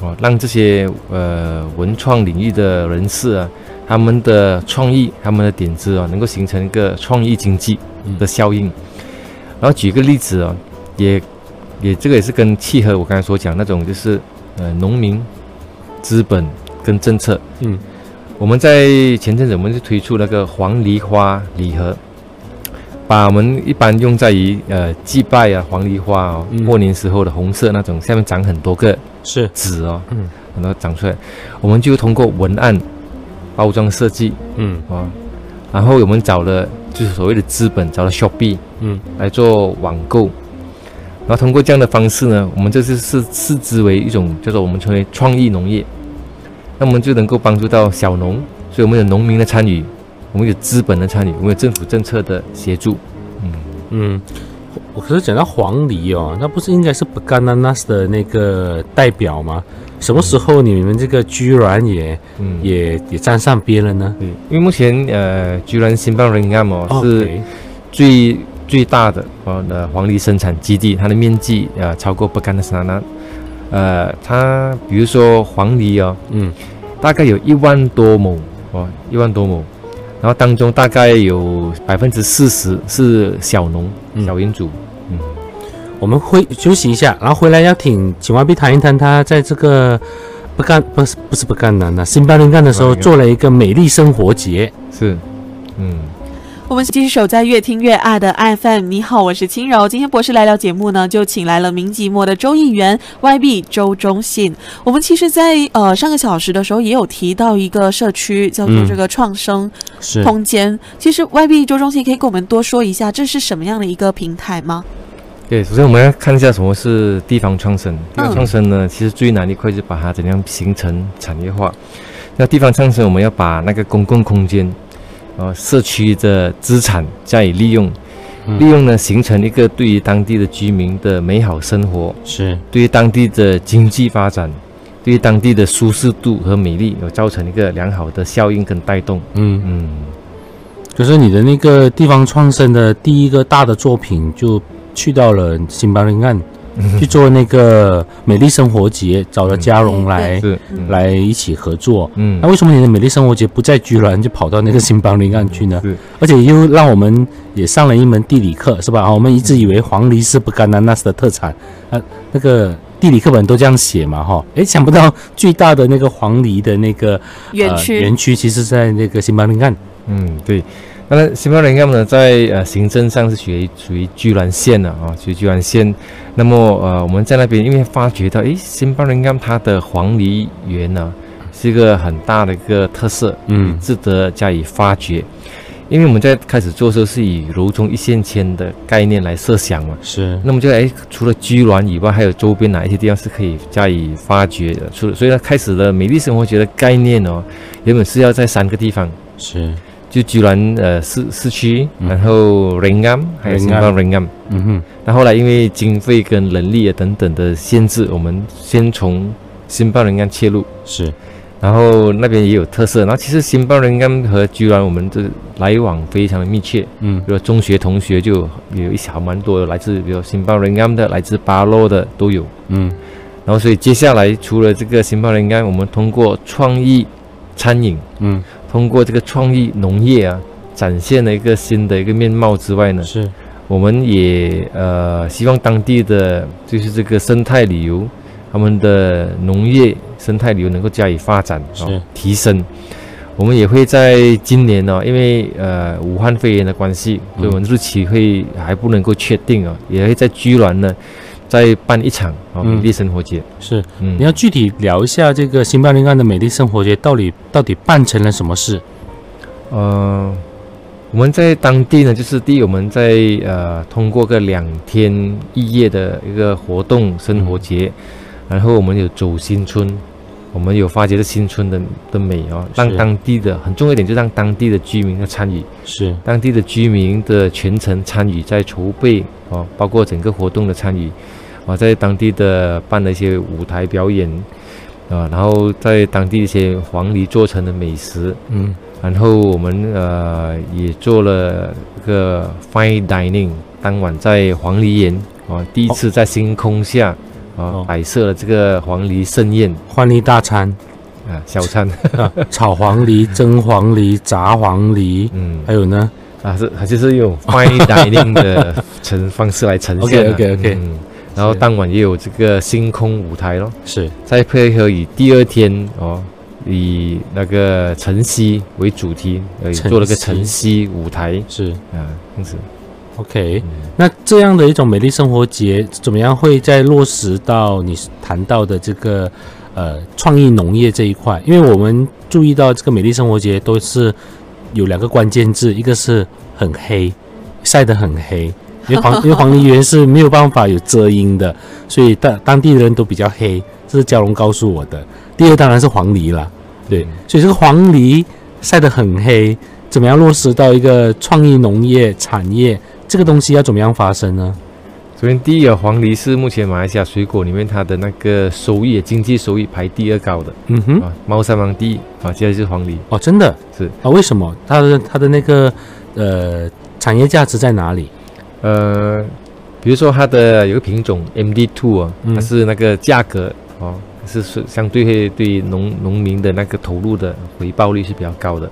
哦，让这些呃文创领域的人士啊，他们的创意、他们的点子啊，能够形成一个创意经济的效应。然后举个例子啊，也也这个也是跟契合我刚才所讲那种，就是呃农民、资本跟政策。嗯我们在前阵子我们就推出那个黄梨花礼盒，把我们一般用在于呃祭拜啊黄梨花哦，嗯过年时候的红色那种，下面长很多个是，纸哦，嗯。然后长出来，我们就通过文案、包装设计嗯。啊，然后我们找了就是所谓的资本，找了 Shopee 嗯。来做网购，然后通过这样的方式呢，我们这次是视视之为一种叫做我们称为创意农业，那我们就能够帮助到小农，所以我们有农民的参与，我们有资本的参与，我们有政府政策的协助，嗯，嗯。我可是讲到黄梨哦，那不是应该是 bananas 的那个代表吗？什么时候你们这个居然也嗯。也也沾上边了呢？对，因为目前呃，居然新邦人干哦是最最大的呃的黄梨生产基地，它的面积呃超过不干的沙那，呃，它比如说黄梨哦，嗯。大概有一万多亩哦，一万多亩，然后当中大概有百分之四十是小农、嗯。小园主，嗯，我们会休息一下，然后回来要请请外币谈一谈他在这个不干不是不是不干南啊新巴林干的时候做了一个美丽生活节。是，嗯。我们继续守在越听越爱的 FM。你好，我是轻柔。今天博士来聊节目呢，就请来了民寂寞的周议员 YB 周忠信。我们其实在，呃上个小时的时候也有提到一个社区叫做嗯这个创生空间。其实 YB 周忠信可以跟我们多说一下，这是什么样的一个平台吗？对，首先我们要看一下什么是地方创生。地方嗯创生呢，其实最难的一块就是把它怎样形成产业化。那地方创生，我们要把那个公共空间，呃，社区的资产加以利用，嗯。利用呢形成一个对于当地的居民的美好生活，是。对于当地的经济发展，对于当地的舒适度和美丽，有造成一个良好的效应跟带动。嗯，嗯，可是你的那个地方创生的第一个大的作品就去到了新巴林干去做那个美丽生活节，找了嘉荣来，嗯，来一起合作。嗯那，为什么你的美丽生活节不在居然就跑到那个新邦林岸去呢？是，而且又让我们也上了一门地理课，是吧？啊，我们一直以为黄梨是不干南那斯的特产，啊，那个地理课本都这样写嘛，哈。哎，想不到最大的那个黄梨的那个园区、呃园区其实在那个新邦林岸。嗯，对。那新巴人干呢，在呃行政上是属于属于居然县的啊，属于居然县。那么呃，我们在那边因为发觉到，诶，新巴人干它的黄梨园呢，是一个很大的一个特色，嗯值得加以发掘。因为我们在开始做的时候是以柔中一线牵的概念来设想嘛，是，那么就诶，除了居銮以外，还有周边哪一些地方是可以加以发掘的？除了所以呢，开始了美丽生活节的概念哦，原本是要在三个地方，是，就居然呃市市区，嗯然后仁安还有新邦仁安。嗯哼，那后来因为经费跟人力啊等等的限制，我们先从新邦仁安切入，是，然后那边也有特色。然后其实新邦仁安和居然我们这来往非常的密切，嗯比如中学同学就有一小蛮多的来自比如新邦仁安的，来自巴洛的都有。嗯然后所以接下来除了这个新邦仁安，我们通过创意餐饮。嗯，通过这个创意农业啊，展现了一个新的一个面貌之外呢，是，我们也呃希望当地的就是这个生态旅游，他们的农业生态旅游能够加以发展，啊哦、提升。我们也会在今年呢、因为呃武汉肺炎的关系，所以我们日期会还不能够确定啊、也会在居銮呢再办一场啊、嗯美丽生活节。是。嗯，你要具体聊一下这个新巴林岸的美丽生活节到底到底办成了什么事？呃，我们在当地呢，就是第一，我们在呃通过个两天一夜的一个活动生活节，然后我们有走新村，我们有发掘这新村的的美哦，让当地的很重要一点，就让当地的居民的参与，是，当地的居民的全程参与在筹备哦，包括整个活动的参与，啊，在当地的办了一些舞台表演。啊，然后在当地一些黄梨做成的美食，嗯。然后我们呃也做了一个 fine dining，当晚在黄梨园啊，第一次在星空下啊哦。摆设了这个黄梨盛宴。欢梨大餐。啊小餐，啊，炒黄梨、蒸黄梨、炸黄梨，嗯。还有呢，啊是它就是用 fine dining 的呈方式来呈现的 OK，OK，OK。嗯，然后当晚也有这个星空舞台咯，是。再配合以第二天哦。以那个晨曦为主题，呃，晨做了个晨曦舞台。是。啊，这样子。OK，那这样的一种美丽生活节，怎么样会在落实到你谈到的这个呃创意农业这一块？因为我们注意到这个美丽生活节都是有两个关键字，一个是很黑，晒得很黑，因为黄因为黄梨园是没有办法有遮阴的，所以当当地的人都比较黑，这是蛟龙告诉我的。第二当然是黄梨啦，对，所以这个黄梨晒得很黑，怎么样落实到一个创意农业产业？这个东西要怎么样发生呢？首先，第一个黄梨是目前马来西亚水果里面它的那个收益、经济收益排第二高的嗯哼，啊，猫山王第一啊，接着就是黄梨，哦，真的是啊？为什么它的它的那个呃产业价值在哪里？呃，比如说它的有个品种 MD Two 啊，嗯它是那个价格哦，是是相对会对农农民的那个投入的回报率是比较高的。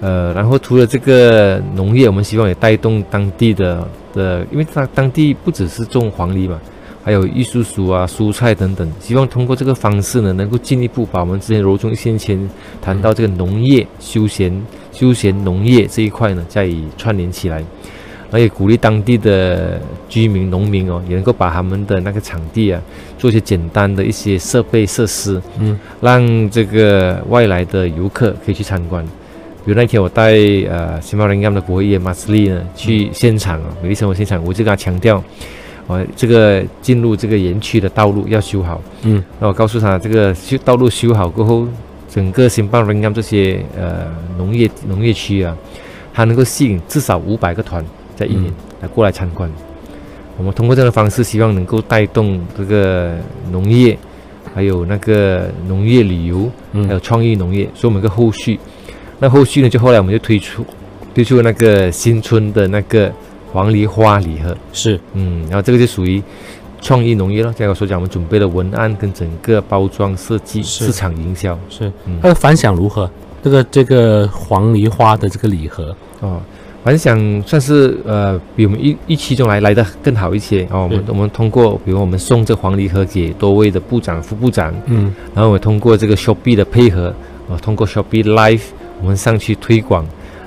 呃，然后除了这个农业，我们希望也带动当地的的，因为它当地不只是种黄梨嘛，还有玉蜀黍啊、蔬菜等等，希望通过这个方式呢，能够进一步把我们之前柔中先前谈到这个农业、休闲、休闲农业这一块呢，加以串联起来。而且鼓励当地的居民、农民哦，也能够把他们的那个场地啊，做一些简单的一些设备设施，嗯，让这个外来的游客可以去参观。比如那天我带呃新马林甘的国会议员马斯利呢去现场啊，美丽生活现场，我就跟他强调，我，这个进入这个园区的道路要修好。嗯，那我告诉他，这个修道路修好过后，整个新巴林甘这些呃农业农业区啊，它能够吸引至少五百个团在一年来过来参观。我们通过这样的方式，希望能够带动这个农业，还有那个农业旅游，还有嗯创意农业，所以我们个后续。那后续呢，就后来我们就推出推出那个新春的那个黄梨花礼盒，是嗯，然后这个就属于创意农业了。像我所讲，我们准备了文案跟整个包装设计、市场营销是嗯它的反响如何？这个这个黄梨花的这个礼盒，哦。反响算是呃比我们预预期中来来的更好一些哦。我们我们通过，比如我们送这黄梨盒给多位的部长、副部长，嗯然后我通过这个 Shopee 的配合，啊，通过 Shopee Live 我们上去推广，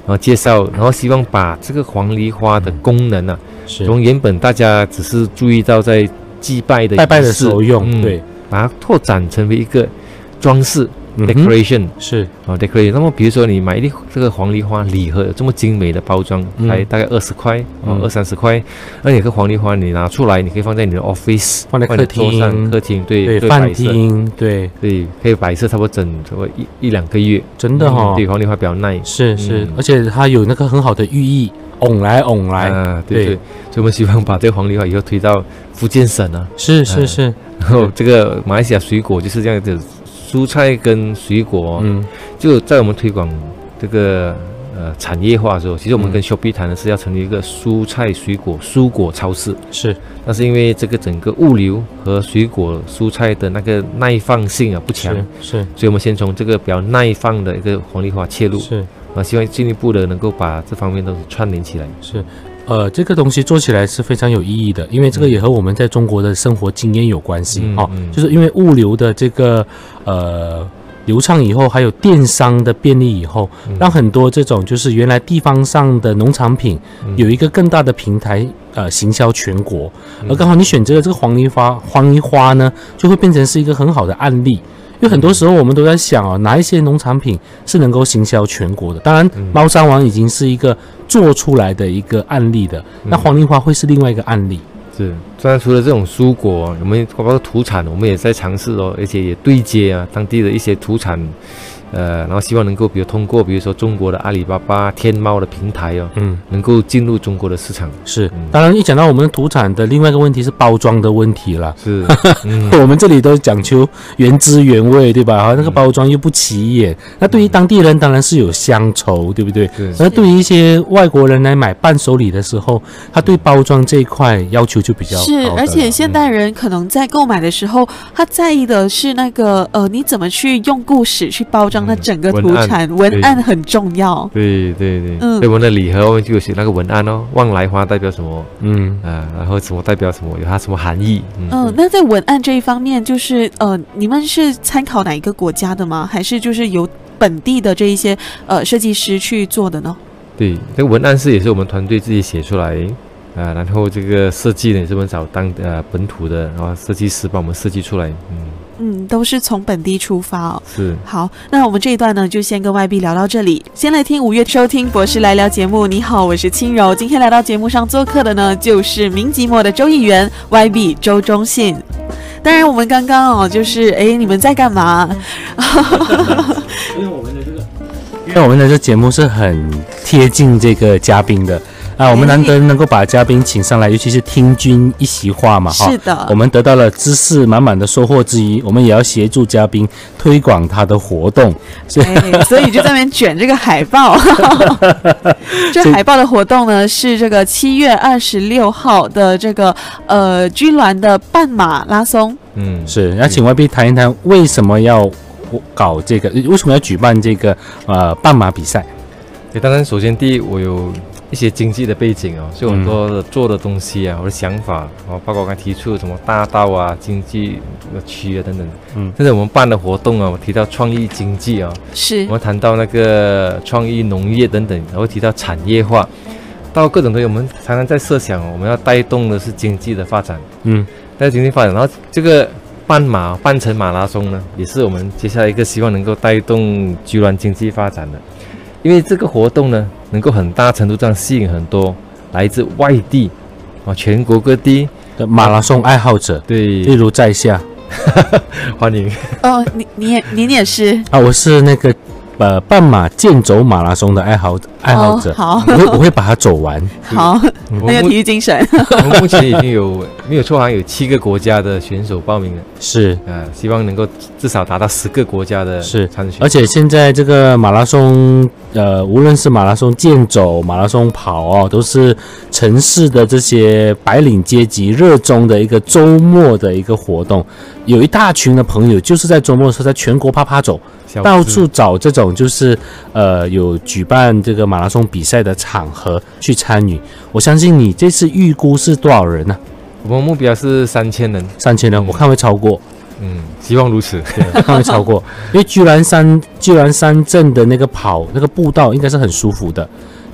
然后介绍，然后希望把这个黄梨花的功能啊，是。从原本大家只是注意到在祭拜的拜拜的时候用，嗯，对，把它拓展成为一个装饰 decoration 是。啊 decoration。那么比如说你买一粒这个黄梨花礼盒，有这么精美的包装，嗯。才大概二十块哦嗯，二三十块，那你个黄梨花你拿出来，你可以放在你的 office，放在客厅。客厅对对饭厅，对，对，可以摆设差不多整差不多一一两个月。真的哈、嗯对，黄梨花比较耐。是是，嗯而且它有那个很好的寓意，拱来拱来，啊，对对。对，所以我们希望把这个黄梨花以后推到福建省啊，是是嗯是，然后这个马来西亚水果就是这样子，蔬菜跟水果、嗯。就在我们推广这个呃产业化的时候，其实我们嗯。跟 Shopee 谈的是要成立一个蔬菜水果蔬果超市，是。但是因为这个整个物流和水果蔬菜的那个耐放性啊不强，是是。所以我们先从这个比较耐放的一个黄梨花切入，是。啊，希望进一步的能够把这方面都串联起来。是，呃，这个东西做起来是非常有意义的，因为这个也和我们在中国的生活经验有关系哦，嗯嗯就是因为物流的这个呃。流畅以后，还有电商的便利以后，嗯让很多这种就是原来地方上的农产品嗯有一个更大的平台，呃，行销全国。嗯而刚好你选择了这个黄泥花，黄泥花呢，就会变成是一个很好的案例。因为很多时候我们都在想啊，哪一些农产品是能够行销全国的？当然，嗯猫山王已经是一个做出来的一个案例的，那黄梨花会是另外一个案例。是，当然除了这种蔬果，我们包括土产，我们也在尝试哦，而且也对接啊当地的一些土产，呃，然后希望能够比如通过比如说中国的阿里巴巴、天猫的平台哦，嗯，能够进入中国的市场。是嗯。当然，一讲到我们的土产的另外一个问题是包装的问题了。是，嗯，我们这里都讲求原汁原味，对吧？好，那个包装又不起眼，那对于当地人当然是有乡愁，对不对？是那对于一些外国人来买伴手礼的时候，他对包装这一块要求就比较高是，而且现代人可能在购买的时候，他在意的是那个呃，你怎么去用故事去包装整个土产，文案很重要。对对对，嗯所以我们的礼盒我们就有写那个文案哦，望来花代表什么嗯，啊、然后什么代表什么，有它什么含义，嗯，嗯，那在文案这一方面，就是呃，你们是参考哪一个国家的吗？还是就是由本地的这一些呃设计师去做的呢？对，这个文案是也是我们团队自己写出来啊，然后这个设计呢也是我们找当呃本土的，然后设计师帮我们设计出来，嗯，嗯，都是从本地出发哦。是好，那我们这一段呢，就先跟外币聊到这里。先来听五月收听博士来聊节目。你好，我是轻柔。今天来到节目上做客的呢，就是明即墨的周议员 YB 周忠信。当然，我们刚刚哦，就是哎，你们在干嘛？因为我们的这个，因为我们的这节目是很贴近这个嘉宾的啊，我们难得能够把嘉宾请上来，尤其是听君一席话嘛，哈是，的我，们得到了知识满满的收获之一，我们也要协助嘉宾推广他的活动，所以哎，所以就在那边卷这个海报。这海报的活动呢，是这个七月二十六号的这个呃军銮的半马拉松。嗯是，那请 YB 谈一谈为什么要搞这个，为什么要举办这个呃半马比赛？对，当然首先第一我有一些经济的背景哦，所以很多的做的东西啊，我的想法哦，包括我刚才提出什么大道啊、经济区啊等等，嗯。甚至我们办的活动啊，我提到创意经济啊，是。我们谈到那个创意农业等等，然后提到产业化，到各种东西，我们常常在设想，我们要带动的是经济的发展，嗯，带动经济发展，然后这个半马半程马拉松呢，也是我们接下来一个希望能够带动居銮经济发展的，因为这个活动呢，能够很大程度上吸引很多来自外地啊全国各地的马拉松爱好者，对。例如在下。欢迎，哦，你你也您也是？啊，我是那个呃半马健走马拉松的爱好爱好者，哦好我会我会把它走完。好，很有我们目体育精神。我们目前已经有没有错，好像有七个国家的选手报名了。是，呃，希望能够至少达到十个国家的是参选，而且现在这个马拉松，呃，无论是马拉松健走、马拉松跑哦，都是城市的这些白领阶级热衷的一个周末的一个活动。有一大群的朋友就是在周末的时候在全国啪啪走，到处找这种就是呃有举办这个马拉松比赛的场合去参与。我相信你这次预估是多少人呢、我们目标是三千人，三千人，我看会超过。嗯，希望如此。对，看会超过，因为居然山居然山镇的那个跑那个步道应该是很舒服的，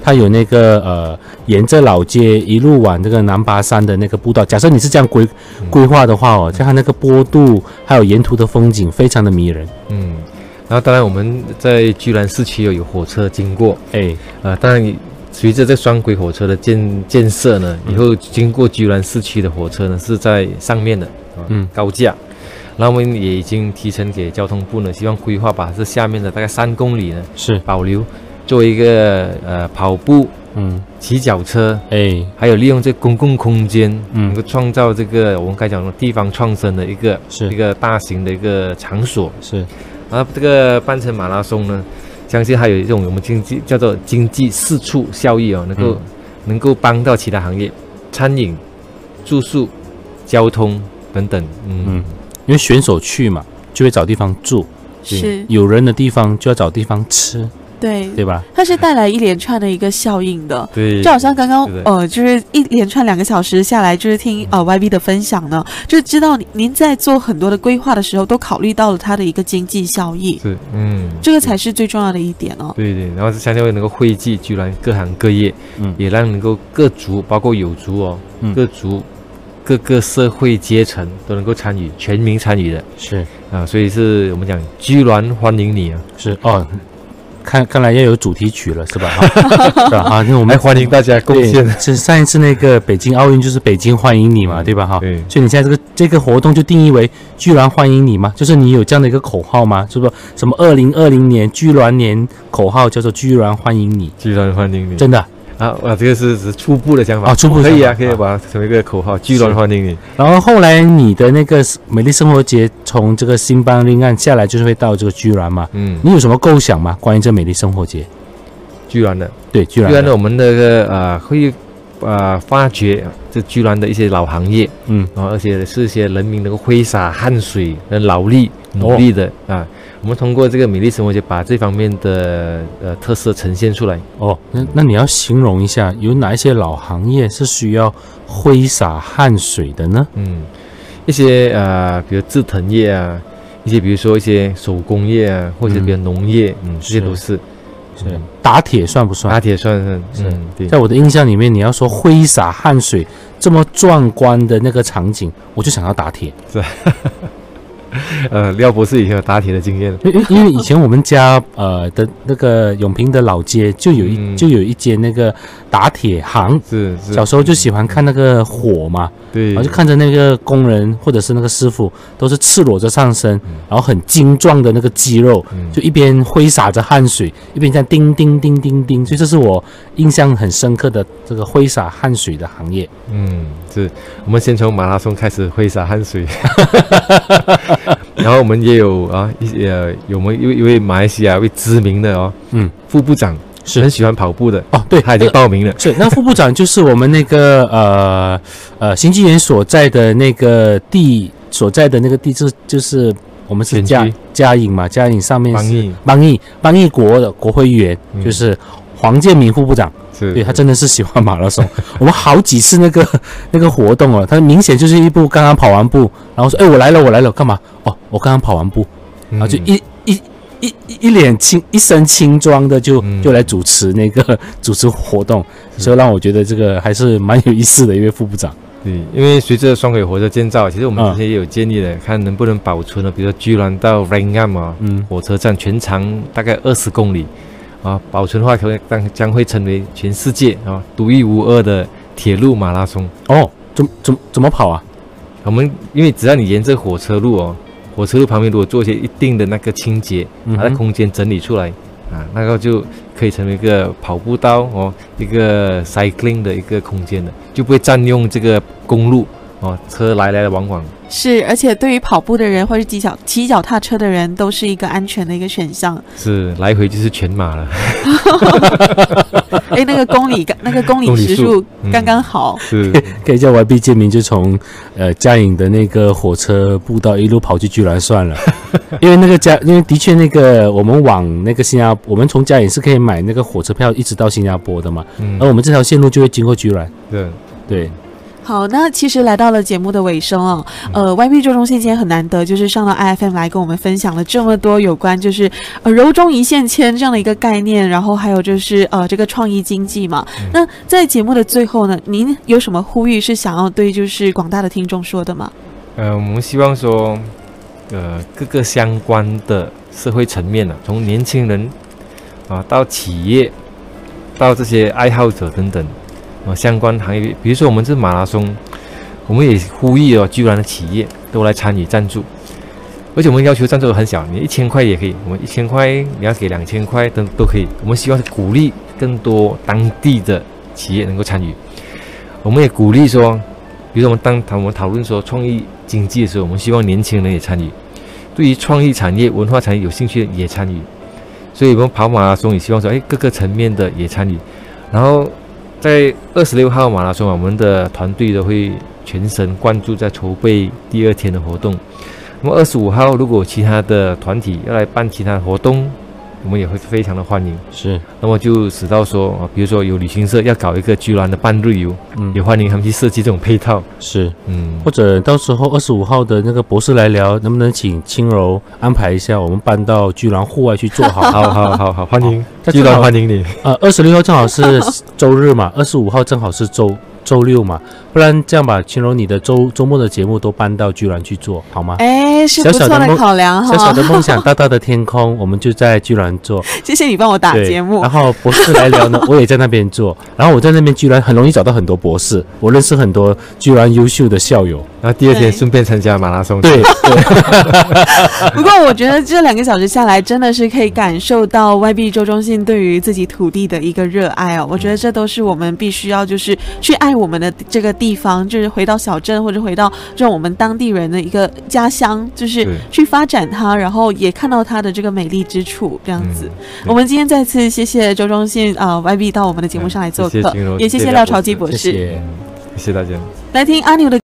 它有那个呃沿着老街一路往这个南巴山的那个步道。假设你是这样规规划的话哦，就它那个坡度还有沿途的风景非常的迷人。嗯，然后当然我们在居兰市区有有火车经过，哎，呃，当然随着这双轨火车的建建设呢，以后经过居兰市区的火车呢是在上面的，啊嗯。高架。然后我们也已经提成给交通部呢，希望规划把这下面的大概三公里呢是，保留，作为一个呃跑步、嗯，骑脚车，哎，还有利用这公共空间，嗯。能够创造这个我们该讲的地方创生的一个是。一个大型的一个场所。是，这个半程马拉松呢，相信还有一种我们经济叫做经济四处效益哦，能够、嗯。能够帮到其他行业，餐饮、住宿、交通等等。嗯，嗯，因为选手去嘛，就会找地方住，是，有人的地方就要找地方吃，对，对吧？它是带来一连串的一个效应的。对，就好像刚刚呃，就是一连串两个小时下来，就是听呃 YB 的分享呢，就知道您您在做很多的规划的时候，都考虑到了它的一个经济效益，是嗯，这个才是最重要的一点哦。对对，然后是相信会能够汇聚居然各行各业，嗯。也让能够各族，包括有族哦，嗯。各族各个社会阶层都能够参与，全民参与的。是。啊，所以是我们讲居銮欢迎你啊，是哦。看看来要有主题曲了，是吧？哈 是吧？啊，那我们来欢迎大家贡对献。是上一次那个北京奥运就是北京欢迎你嘛，对吧？哈，对所以你现在这个这个活动就定义为居然欢迎你嘛？就是你有这样的一个口号吗？是不是什么二零二零年居然年口号叫做居然欢迎你？居然欢迎你真的啊、啊！啊，这个是只是初步的想法啊初步可以啊，可以把它成为一个口号，居然欢迎你。然后后来你的那个美丽生活节从这个新邦另岸下来，就是会到这个居然嘛？嗯，你有什么构想吗？关于这美丽生活节？居然的，对，居然的居然的，我们那个呃会呃发掘这居然的一些老行业，嗯然后，而且是一些人民能够挥洒汗水的劳力努力的、啊。我们通过这个美丽生活节，把这方面的呃特色呈现出来。哦，那那你要形容一下，有哪一些老行业是需要挥洒汗水的呢？嗯，一些呃，比如制藤业啊，一些比如说一些手工业啊，或者比如农业，嗯，这些都是。是打铁算不算？打铁算是是嗯对在我的印象里面，你要说挥洒汗水这么壮观的那个场景，我就想要打铁。呃，廖博士以前有打铁的经验，因因因为以前我们家呃的那个永平的老街就有一、嗯。就有一间那个打铁行，是是小时候就喜欢看那个火嘛，对。然后就看着那个工人或者是那个师傅都是赤裸着上身，嗯。然后很精壮的那个肌肉，嗯。就一边挥洒着汗水，一边在叮叮叮叮叮，所以这是我印象很深刻的这个挥洒汗水的行业。嗯，是我们先从马拉松开始挥洒汗水，然后我们也有啊一些呃有我们一位一位马来西亚一位知名的哦嗯，副部长是。很喜欢跑步的，哦，对，他已经报名了，是那副部长就是我们那个呃呃新纪元所在的那个地所在的那个地，就是就是我们是嘉选区。嘉颖嘛，嘉颖上面是邦毅邦毅邦毅国的国会议员，嗯。就是黄建明副部长。是对他真的是喜欢马拉松。我们好几次那个那个活动哦，他明显就是一步刚刚跑完步，然后说：“哎，我来了，我来了，干嘛？哦，我刚刚跑完步。”然后就嗯一一一一一脸轻一身轻装的就嗯就来主持那个 主持活动，所以让我觉得这个还是蛮有意思的一位副部长。对，因为随着双轨火车建造，其实我们嗯之前也有建议的，看能不能保存了，比如说居然到 r a n g a m 啊，嗯，火车站全长大概二十公里，啊，保存的话可能将将会成为全世界啊独一无二的铁路马拉松。哦，怎怎怎么跑啊？我们因为只要你沿着火车路哦，火车路旁边如果做一些一定的那个清洁，把它空间整理出来啊，那个就可以成为一个跑步道哦，一个 cycling 的一个空间的，就不会占用这个公路哦，车来来往往。是，而且对于跑步的人或是骑脚骑脚踏车的人，都是一个安全的一个选项。是来回就是全马了，哎，那个公里那个公里时数嗯。刚刚好。是。可以叫 YB 建明就从呃嘉颖的那个火车步道一路跑去居然算了，因为那个嘉，因为的确那个我们往那个新加，我们从嘉颖是可以买那个火车票一直到新加坡的嘛，嗯。而我们这条线路就会经过居然，对，对，好，那其实来到了节目的尾声哦，呃，YP 周中信今天很难得，就是上到 IFM 来跟我们分享了这么多有关就是呃柔中一线牵这样的一个概念，然后还有就是呃这个创意经济嘛。那在节目的最后呢，您有什么呼吁是想要对就是广大的听众说的吗？呃，我们希望说，呃，各个相关的社会层面呢、从年轻人啊到企业，到这些爱好者等等啊相关行业，比如说我们这马拉松，我们也呼吁哦，居然的企业都来参与赞助，而且我们要求赞助很小，你一千块也可以，我们一千块你要给两千块都都可以，我们希望鼓励更多当地的企业能够参与，我们也鼓励说。比如说我们当谈我们讨论说创意经济的时候，我们希望年轻人也参与，对于创意产业、文化产业有兴趣的也参与。所以我们跑马拉松也希望说，哎，各个层面的也参与。然后在二十六号马拉松，我们的团队都会全神贯注在筹备第二天的活动。那么二十五号，如果其他的团体要来办其他活动，我们也会非常的欢迎。是，那么就使到说啊，比如说有旅行社要搞一个居然的半日游，嗯也欢迎他们去设计这种配套。是，嗯，或者到时候二十五号的那个博士来聊，能不能请轻柔安排一下，我们搬到居然户外去做好？好好好好，欢迎，那居然欢迎你。呃，二十六号正好是周日嘛，二十五号正好是周周六嘛，不然这样吧，青柔你的周周末的节目都搬到居然去做好吗？哎，是不错的小小的梦考量小小。的梦想，大大的天空，我们就在居然做。谢谢你帮我打，节目然。后博士来聊呢，我也在那边做。然后我在那边居然很容易找到很多博士，我认识很多居然优秀的校友。然后第二天顺便参加马拉松。对，不过我觉得这两个小时下来，真的是可以感受到 YB 周中信对于自己土地的一个热爱哦。我觉得这都是我们必须要就是去爱我们的这个地方，就是回到小镇或者回到这种我们当地人的一个家乡，就是是去发展它，然后也看到它的这个美丽之处，这样子。嗯我们今天再次谢谢周中信啊、呃 YB 到我们的节目上来做客，谢谢也谢谢谢谢廖廖朝基博士谢谢。谢谢大家。来听阿牛的。